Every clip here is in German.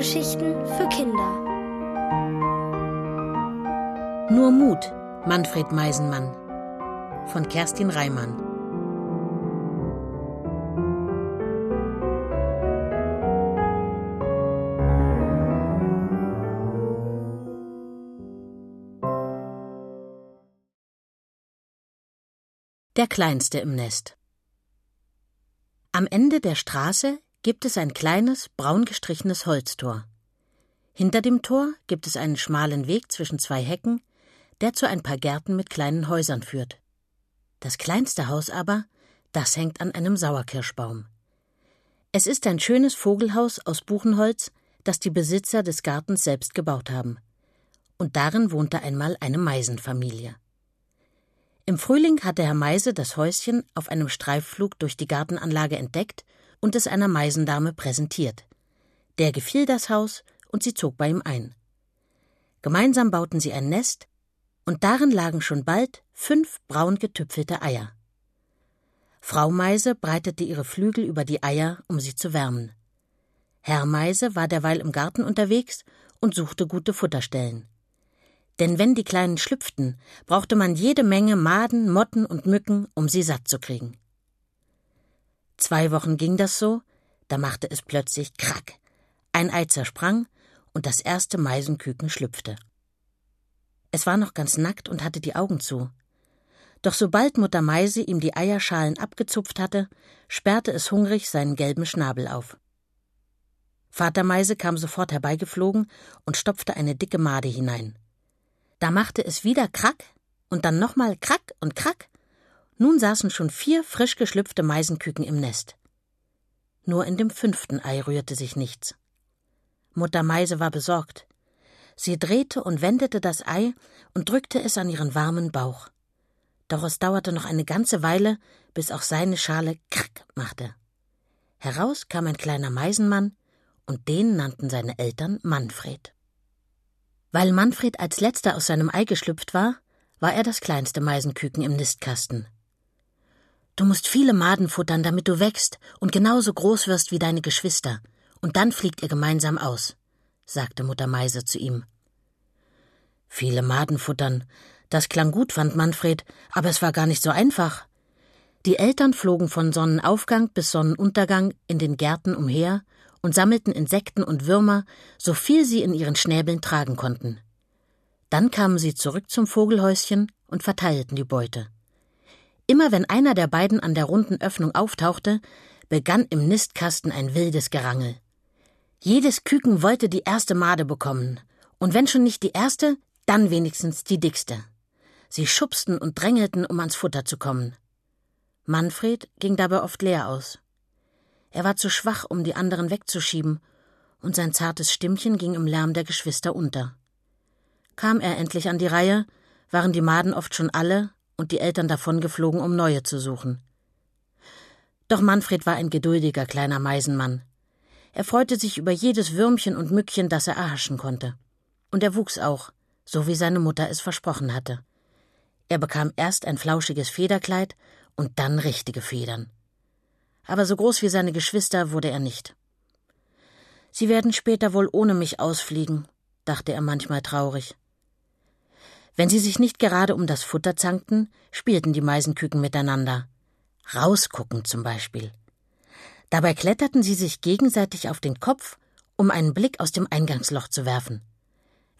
Hörgeschichten für Kinder. Nur Mut, Manfred Meisenmann von Kerstin Reimann. Der Kleinste im Nest. Am Ende der Straße gibt es ein kleines, braun gestrichenes Holztor. Hinter dem Tor gibt es einen schmalen Weg zwischen zwei Hecken, der zu ein paar Gärten mit kleinen Häusern führt. Das kleinste Haus aber, das hängt an einem Sauerkirschbaum. Es ist ein schönes Vogelhaus aus Buchenholz, das die Besitzer des Gartens selbst gebaut haben. Und darin wohnte einmal eine Meisenfamilie. Im Frühling hatte Herr Meise das Häuschen auf einem Streifflug durch die Gartenanlage entdeckt und es einer Meisendame präsentiert. Der gefiel das Haus und sie zog bei ihm ein. Gemeinsam bauten sie ein Nest, und darin lagen schon bald fünf braun getüpfelte Eier. Frau Meise breitete ihre Flügel über die Eier, um sie zu wärmen. Herr Meise war derweil im Garten unterwegs und suchte gute Futterstellen. Denn wenn die Kleinen schlüpften, brauchte man jede Menge Maden, Motten und Mücken, um sie satt zu kriegen. Zwei Wochen ging das so, da machte es plötzlich Krack. Ein Ei zersprang und das erste Meisenküken schlüpfte. Es war noch ganz nackt und hatte die Augen zu. Doch sobald Mutter Meise ihm die Eierschalen abgezupft hatte, sperrte es hungrig seinen gelben Schnabel auf. Vater Meise kam sofort herbeigeflogen und stopfte eine dicke Made hinein. Da machte es wieder Krack und dann nochmal Krack und Krack nun saßen schon vier frisch geschlüpfte Meisenküken im Nest. Nur in dem fünften Ei rührte sich nichts. Mutter Meise war besorgt. Sie drehte und wendete das Ei und drückte es an ihren warmen Bauch. Doch es dauerte noch eine ganze Weile, bis auch seine Schale krack machte. Heraus kam ein kleiner Meisenmann, und den nannten seine Eltern Manfred. Weil Manfred als letzter aus seinem Ei geschlüpft war, war er das kleinste Meisenküken im Nistkasten. Du musst viele Maden futtern, damit du wächst und genauso groß wirst wie deine Geschwister, und dann fliegt ihr gemeinsam aus, sagte Mutter Meise zu ihm. Viele Maden futtern, das klang gut, fand Manfred, aber es war gar nicht so einfach. Die Eltern flogen von Sonnenaufgang bis Sonnenuntergang in den Gärten umher und sammelten Insekten und Würmer, so viel sie in ihren Schnäbeln tragen konnten. Dann kamen sie zurück zum Vogelhäuschen und verteilten die Beute. Immer wenn einer der beiden an der runden Öffnung auftauchte, begann im Nistkasten ein wildes Gerangel. Jedes Küken wollte die erste Made bekommen, und wenn schon nicht die erste, dann wenigstens die dickste. Sie schubsten und drängelten, um ans Futter zu kommen. Manfred ging dabei oft leer aus. Er war zu schwach, um die anderen wegzuschieben, und sein zartes Stimmchen ging im Lärm der Geschwister unter. Kam er endlich an die Reihe, waren die Maden oft schon alle und die Eltern davongeflogen, um neue zu suchen. Doch Manfred war ein geduldiger kleiner Meisenmann. Er freute sich über jedes Würmchen und Mückchen, das er erhaschen konnte. Und er wuchs auch, so wie seine Mutter es versprochen hatte. Er bekam erst ein flauschiges Federkleid und dann richtige Federn. Aber so groß wie seine Geschwister wurde er nicht. Sie werden später wohl ohne mich ausfliegen, dachte er manchmal traurig. Wenn sie sich nicht gerade um das Futter zankten, spielten die Meisenküken miteinander. Rausgucken zum Beispiel. Dabei kletterten sie sich gegenseitig auf den Kopf, um einen Blick aus dem Eingangsloch zu werfen.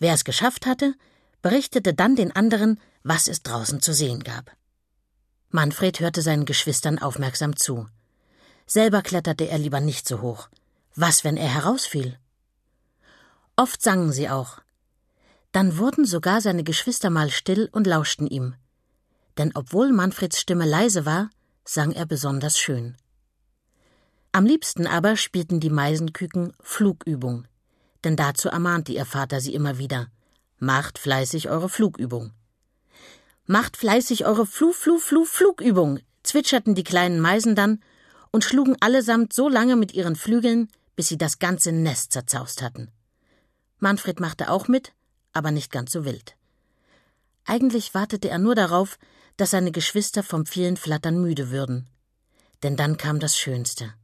Wer es geschafft hatte, berichtete dann den anderen, was es draußen zu sehen gab. Manfred hörte seinen Geschwistern aufmerksam zu. Selber kletterte er lieber nicht so hoch. Was, wenn er herausfiel? Oft sangen sie auch, dann wurden sogar seine Geschwister mal still und lauschten ihm. Denn obwohl Manfreds Stimme leise war, sang er besonders schön. Am liebsten aber spielten die Meisenküken Flugübung, denn dazu ermahnte ihr Vater sie immer wieder. Macht fleißig eure Flugübung. Macht fleißig eure Flu, Flu, Flu, Flugübung, zwitscherten die kleinen Meisen dann und schlugen allesamt so lange mit ihren Flügeln, bis sie das ganze Nest zerzaust hatten. Manfred machte auch mit, aber nicht ganz so wild. Eigentlich wartete er nur darauf, dass seine Geschwister vom vielen Flattern müde würden. Denn dann kam das Schönste.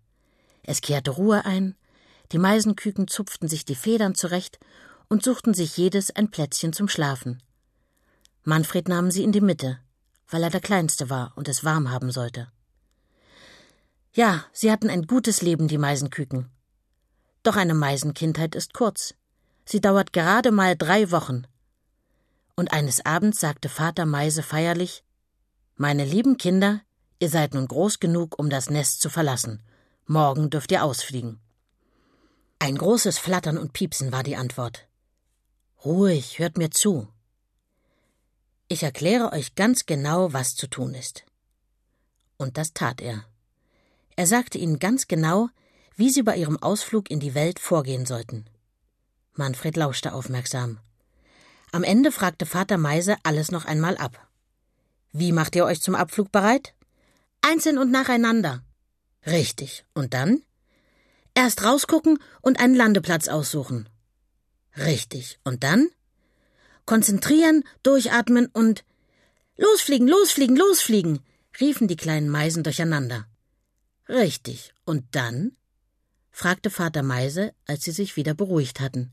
Es kehrte Ruhe ein, Die Meisenküken zupften sich die Federn zurecht und suchten sich jedes ein Plätzchen zum Schlafen. Manfred nahm sie in die Mitte, weil er der Kleinste war und es warm haben sollte. Ja, sie hatten ein gutes Leben, die Meisenküken. Doch eine Meisenkindheit ist kurz. Sie dauert gerade mal drei Wochen. Und eines Abends sagte Vater Meise feierlich Meine lieben Kinder, ihr seid nun groß genug, um das Nest zu verlassen. Morgen dürft ihr ausfliegen. Ein großes Flattern und Piepsen war die Antwort. Ruhig, hört mir zu. Ich erkläre euch ganz genau, was zu tun ist. Und das tat er. Er sagte ihnen ganz genau, wie sie bei ihrem Ausflug in die Welt vorgehen sollten. Manfred lauschte aufmerksam. Am Ende fragte Vater Meise alles noch einmal ab. Wie macht ihr euch zum Abflug bereit? Einzeln und nacheinander. Richtig. Und dann? Erst rausgucken und einen Landeplatz aussuchen. Richtig. Und dann? Konzentrieren, durchatmen und Losfliegen, losfliegen, losfliegen, riefen die kleinen Meisen durcheinander. Richtig. Und dann? fragte Vater Meise, als sie sich wieder beruhigt hatten.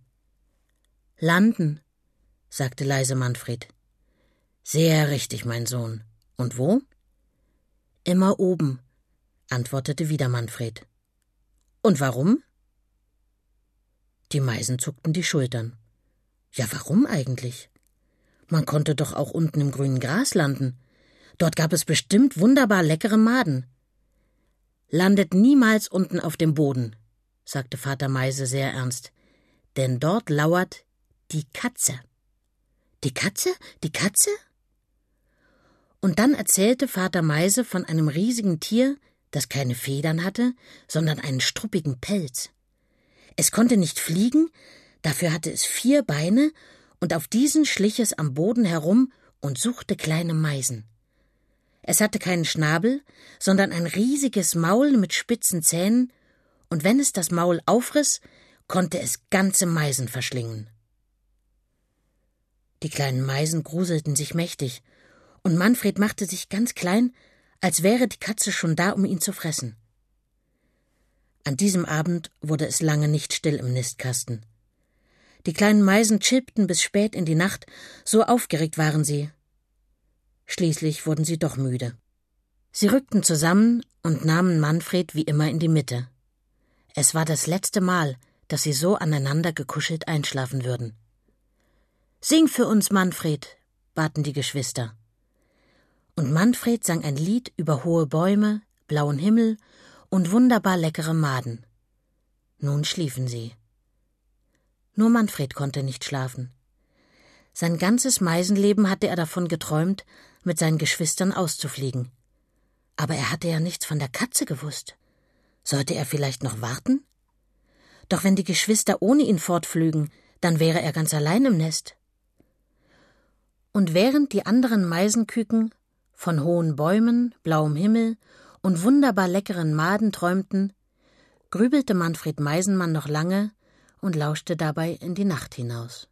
Landen, sagte leise Manfred. Sehr richtig, mein Sohn. Und wo? Immer oben, antwortete wieder Manfred. Und warum? Die Meisen zuckten die Schultern. Ja, warum eigentlich? Man konnte doch auch unten im grünen Gras landen. Dort gab es bestimmt wunderbar leckere Maden. Landet niemals unten auf dem Boden, sagte Vater Meise sehr ernst, denn dort lauert die Katze. Die Katze? Die Katze? Und dann erzählte Vater Meise von einem riesigen Tier, das keine Federn hatte, sondern einen struppigen Pelz. Es konnte nicht fliegen, Dafür hatte es vier Beine, und auf diesen schlich es am Boden herum und suchte kleine Meisen. Es hatte keinen Schnabel, sondern ein riesiges Maul mit spitzen Zähnen, und wenn es das Maul aufriss, konnte es ganze Meisen verschlingen. Die kleinen Meisen gruselten sich mächtig, und Manfred machte sich ganz klein, als wäre die Katze schon da, um ihn zu fressen. An diesem Abend wurde es lange nicht still im Nistkasten. Die kleinen Meisen chilpten bis spät in die Nacht, so aufgeregt waren sie. Schließlich wurden sie doch müde. Sie rückten zusammen und nahmen Manfred wie immer in die Mitte. Es war das letzte Mal, dass sie so aneinander gekuschelt einschlafen würden. Sing für uns, Manfred, baten die Geschwister. Und Manfred sang ein Lied über hohe Bäume, blauen Himmel und wunderbar leckere Maden. Nun schliefen sie. Nur Manfred konnte nicht schlafen. Sein ganzes Meisenleben hatte er davon geträumt, mit seinen Geschwistern auszufliegen. Aber er hatte ja nichts von der Katze gewusst. Sollte er vielleicht noch warten? Doch wenn die Geschwister ohne ihn fortflügen, dann wäre er ganz allein im Nest. Und während die anderen Meisenküken von hohen Bäumen, blauem Himmel und wunderbar leckeren Maden träumten, grübelte Manfred Meisenmann noch lange und lauschte dabei in die Nacht hinaus.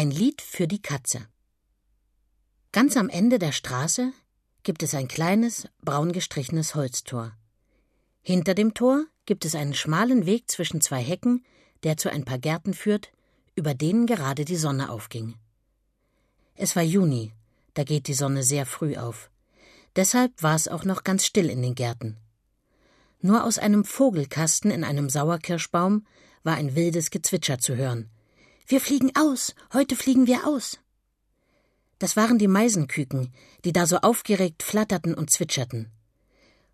Ein Lied für die Katze. Ganz am Ende der Straße gibt es ein kleines, braun gestrichenes Holztor. Hinter dem Tor gibt es einen schmalen Weg zwischen zwei Hecken, der zu ein paar Gärten führt, über denen gerade die Sonne aufging. Es war Juni, da geht die Sonne sehr früh auf. Deshalb war es auch noch ganz still in den Gärten. Nur aus einem Vogelkasten in einem Sauerkirschbaum war ein wildes Gezwitscher zu hören. Wir fliegen aus, heute fliegen wir aus. Das waren die Meisenküken, die da so aufgeregt flatterten und zwitscherten.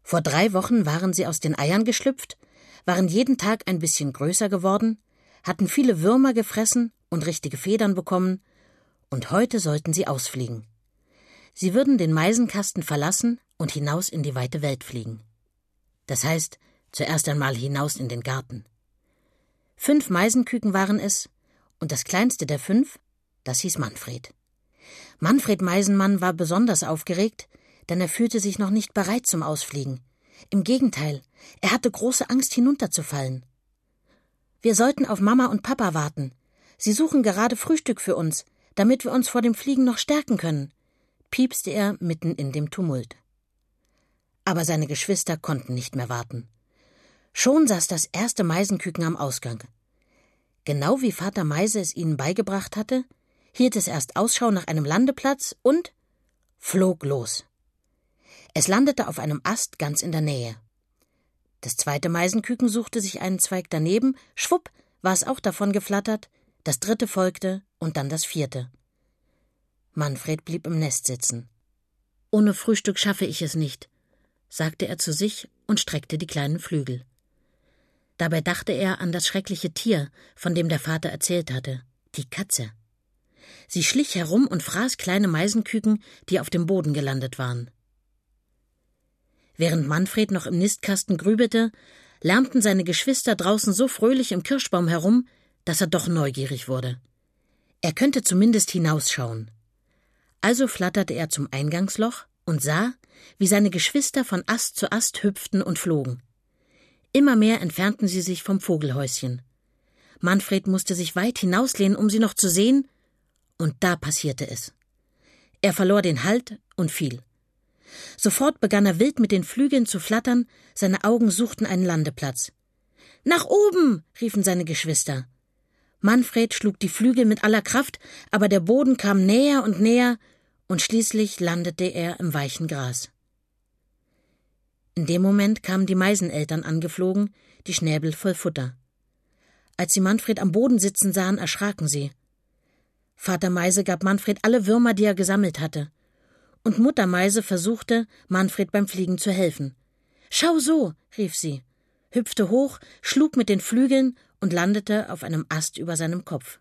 Vor drei Wochen waren sie aus den Eiern geschlüpft, waren jeden Tag ein bisschen größer geworden, hatten viele Würmer gefressen und richtige Federn bekommen, und heute sollten sie ausfliegen. Sie würden den Meisenkasten verlassen und hinaus in die weite Welt fliegen. Das heißt, zuerst einmal hinaus in den Garten. Fünf Meisenküken waren es, und das kleinste der fünf, das hieß Manfred. Manfred Meisenmann war besonders aufgeregt, denn er fühlte sich noch nicht bereit zum Ausfliegen. Im Gegenteil, er hatte große Angst hinunterzufallen. Wir sollten auf Mama und Papa warten. Sie suchen gerade Frühstück für uns, damit wir uns vor dem Fliegen noch stärken können, piepste er mitten in dem Tumult. Aber seine Geschwister konnten nicht mehr warten. Schon saß das erste Meisenküken am Ausgang. Genau wie Vater Meise es ihnen beigebracht hatte, hielt es erst Ausschau nach einem Landeplatz und flog los. Es landete auf einem Ast ganz in der Nähe. Das zweite Meisenküken suchte sich einen Zweig daneben, schwupp, war es auch davon geflattert, das dritte folgte und dann das vierte. Manfred blieb im Nest sitzen. Ohne Frühstück schaffe ich es nicht, sagte er zu sich und streckte die kleinen Flügel. Dabei dachte er an das schreckliche Tier, von dem der Vater erzählt hatte, die Katze. Sie schlich herum und fraß kleine Meisenküken, die auf dem Boden gelandet waren. Während Manfred noch im Nistkasten grübelte, lärmten seine Geschwister draußen so fröhlich im Kirschbaum herum, dass er doch neugierig wurde. Er könnte zumindest hinausschauen. Also flatterte er zum Eingangsloch und sah, wie seine Geschwister von Ast zu Ast hüpften und flogen. Immer mehr entfernten sie sich vom Vogelhäuschen. Manfred musste sich weit hinauslehnen, um sie noch zu sehen, und da passierte es. Er verlor den Halt und fiel. Sofort begann er wild mit den Flügeln zu flattern, seine Augen suchten einen Landeplatz. Nach oben! riefen seine Geschwister. Manfred schlug die Flügel mit aller Kraft, aber der Boden kam näher und näher, und schließlich landete er im weichen Gras. In dem Moment kamen die Meiseneltern angeflogen, die Schnäbel voll Futter. Als sie Manfred am Boden sitzen sahen, erschraken sie. Vater Meise gab Manfred alle Würmer, die er gesammelt hatte. Und Mutter Meise versuchte, Manfred beim Fliegen zu helfen. Schau so, rief sie, hüpfte hoch, schlug mit den Flügeln und landete auf einem Ast über seinem Kopf.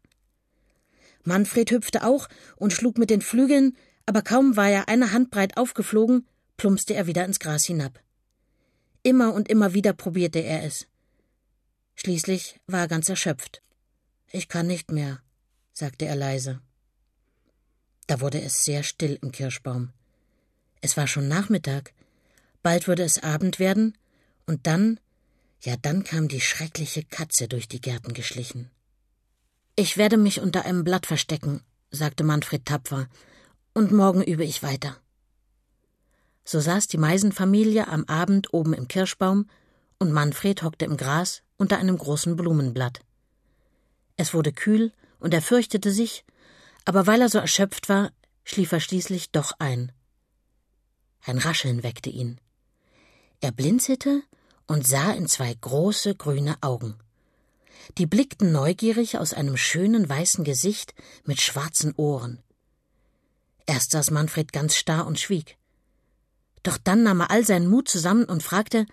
Manfred hüpfte auch und schlug mit den Flügeln, aber kaum war er eine Handbreit aufgeflogen, plumpste er wieder ins Gras hinab. Immer und immer wieder probierte er es. Schließlich war er ganz erschöpft. Ich kann nicht mehr, sagte er leise. Da wurde es sehr still im Kirschbaum. Es war schon Nachmittag, bald würde es Abend werden, und dann, ja dann kam die schreckliche Katze durch die Gärten geschlichen. Ich werde mich unter einem Blatt verstecken, sagte Manfred tapfer, und morgen übe ich weiter. So saß die Meisenfamilie am Abend oben im Kirschbaum, und Manfred hockte im Gras unter einem großen Blumenblatt. Es wurde kühl, und er fürchtete sich, aber weil er so erschöpft war, schlief er schließlich doch ein. Ein Rascheln weckte ihn. Er blinzelte und sah in zwei große grüne Augen. Die blickten neugierig aus einem schönen weißen Gesicht mit schwarzen Ohren. Erst saß Manfred ganz starr und schwieg. Doch dann nahm er all seinen Mut zusammen und fragte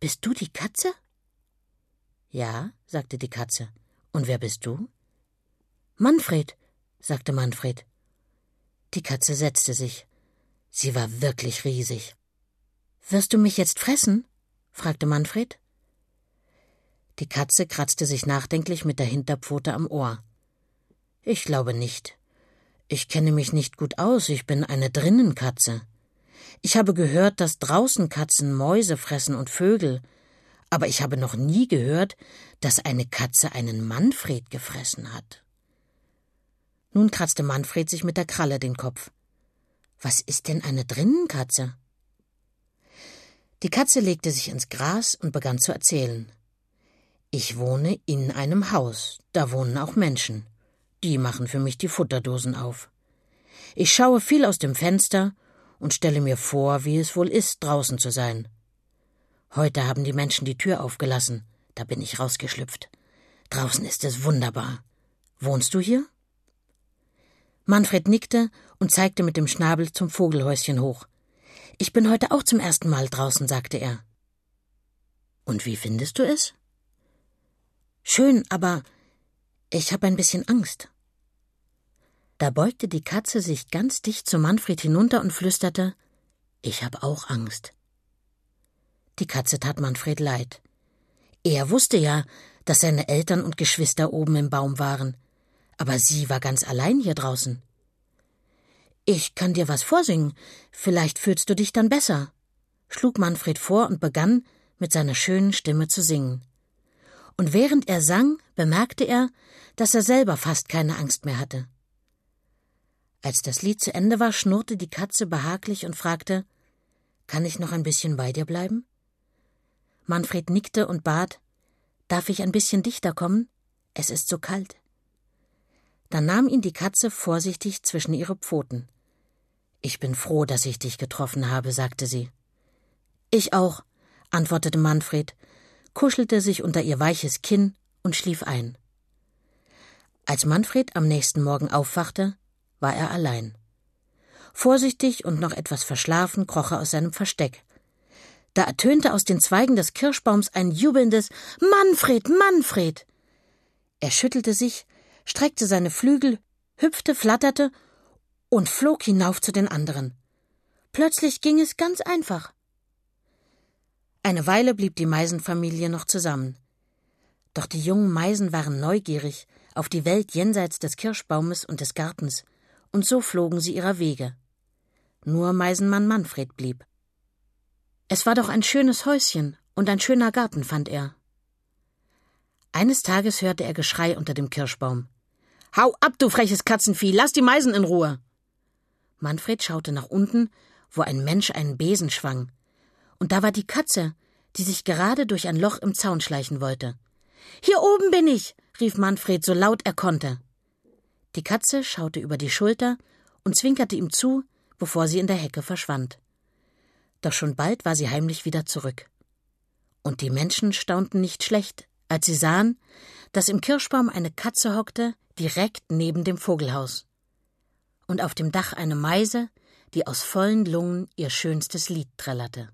Bist du die Katze? Ja, sagte die Katze. Und wer bist du? Manfred, sagte Manfred. Die Katze setzte sich. Sie war wirklich riesig. Wirst du mich jetzt fressen? fragte Manfred. Die Katze kratzte sich nachdenklich mit der Hinterpfote am Ohr. Ich glaube nicht. Ich kenne mich nicht gut aus, ich bin eine Drinnenkatze. Ich habe gehört, dass draußen Katzen Mäuse fressen und Vögel, aber ich habe noch nie gehört, dass eine Katze einen Manfred gefressen hat. Nun kratzte Manfred sich mit der Kralle den Kopf. Was ist denn eine Drinnenkatze? Die Katze legte sich ins Gras und begann zu erzählen. Ich wohne in einem Haus, da wohnen auch Menschen. Die machen für mich die Futterdosen auf. Ich schaue viel aus dem Fenster und stelle mir vor, wie es wohl ist, draußen zu sein. Heute haben die Menschen die Tür aufgelassen, da bin ich rausgeschlüpft. Draußen ist es wunderbar. Wohnst du hier? Manfred nickte und zeigte mit dem Schnabel zum Vogelhäuschen hoch. Ich bin heute auch zum ersten Mal draußen, sagte er. Und wie findest du es? Schön, aber ich habe ein bisschen Angst. Da beugte die Katze sich ganz dicht zu Manfred hinunter und flüsterte Ich hab auch Angst. Die Katze tat Manfred leid. Er wusste ja, dass seine Eltern und Geschwister oben im Baum waren, aber sie war ganz allein hier draußen. Ich kann dir was vorsingen, vielleicht fühlst du dich dann besser, schlug Manfred vor und begann, mit seiner schönen Stimme zu singen. Und während er sang, bemerkte er, dass er selber fast keine Angst mehr hatte. Als das Lied zu Ende war, schnurrte die Katze behaglich und fragte Kann ich noch ein bisschen bei dir bleiben? Manfred nickte und bat Darf ich ein bisschen dichter kommen? Es ist so kalt. Dann nahm ihn die Katze vorsichtig zwischen ihre Pfoten. Ich bin froh, dass ich dich getroffen habe, sagte sie. Ich auch, antwortete Manfred, kuschelte sich unter ihr weiches Kinn und schlief ein. Als Manfred am nächsten Morgen aufwachte, war er allein. Vorsichtig und noch etwas verschlafen kroch er aus seinem Versteck. Da ertönte aus den Zweigen des Kirschbaums ein jubelndes Manfred, Manfred. Er schüttelte sich, streckte seine Flügel, hüpfte, flatterte und flog hinauf zu den anderen. Plötzlich ging es ganz einfach. Eine Weile blieb die Meisenfamilie noch zusammen. Doch die jungen Meisen waren neugierig auf die Welt jenseits des Kirschbaumes und des Gartens, und so flogen sie ihrer Wege. Nur Meisenmann Manfred blieb. Es war doch ein schönes Häuschen und ein schöner Garten, fand er. Eines Tages hörte er Geschrei unter dem Kirschbaum. Hau ab, du freches Katzenvieh, lass die Meisen in Ruhe. Manfred schaute nach unten, wo ein Mensch einen Besen schwang. Und da war die Katze, die sich gerade durch ein Loch im Zaun schleichen wollte. Hier oben bin ich, rief Manfred so laut er konnte. Die Katze schaute über die Schulter und zwinkerte ihm zu, bevor sie in der Hecke verschwand. Doch schon bald war sie heimlich wieder zurück. Und die Menschen staunten nicht schlecht, als sie sahen, dass im Kirschbaum eine Katze hockte, direkt neben dem Vogelhaus. Und auf dem Dach eine Meise, die aus vollen Lungen ihr schönstes Lied trällerte.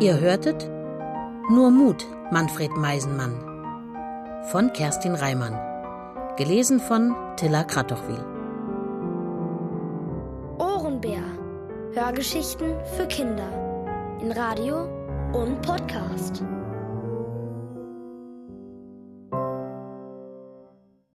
Ihr hörtet Nur Mut, Manfred Meisenmann von Kerstin Reimann. Gelesen von Tilla Kratochwil. Ohrenbär. Hörgeschichten für Kinder. In Radio und Podcast.